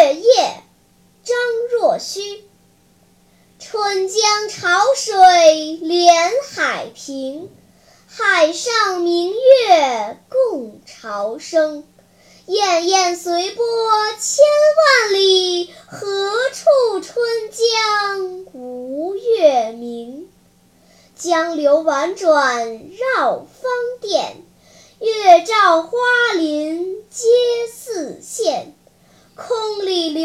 月夜，张若虚春江潮水连海平，海上明月共潮生，滟滟随波千万里，何处春江无月明，江流婉转绕芳甸，月照花林皆似。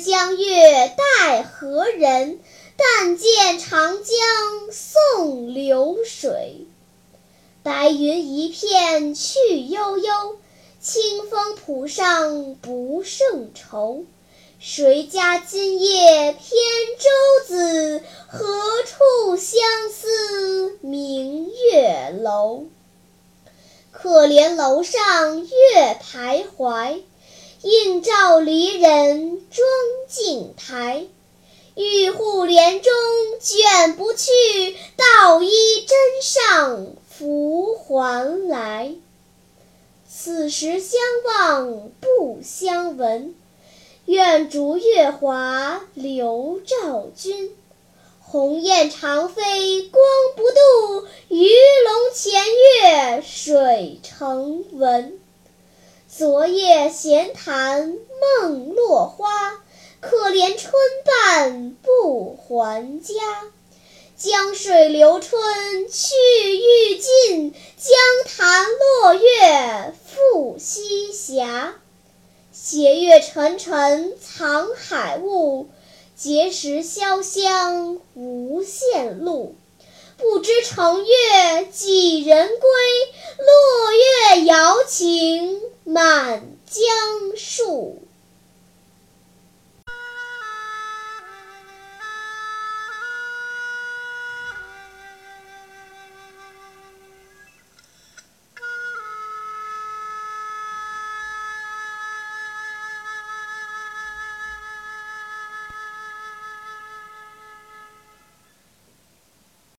江月待何人？但见长江送流水。白云一片去悠悠，清风浦上不胜愁。谁家今夜扁舟子？何处相思明月楼？可怜楼上月徘徊，映照离人妆镜台。玉户帘中卷不去，捣衣砧上。拂还来，此时相望不相闻。愿逐月华流照君。鸿雁长飞光不度，鱼龙潜跃水成文。昨夜闲谈梦落花，可怜春半不还家。江水流春去欲尽，江潭落月复西斜。斜月沉沉藏海雾，碣石潇湘无限路。不知乘月几人归？落月摇情满江树。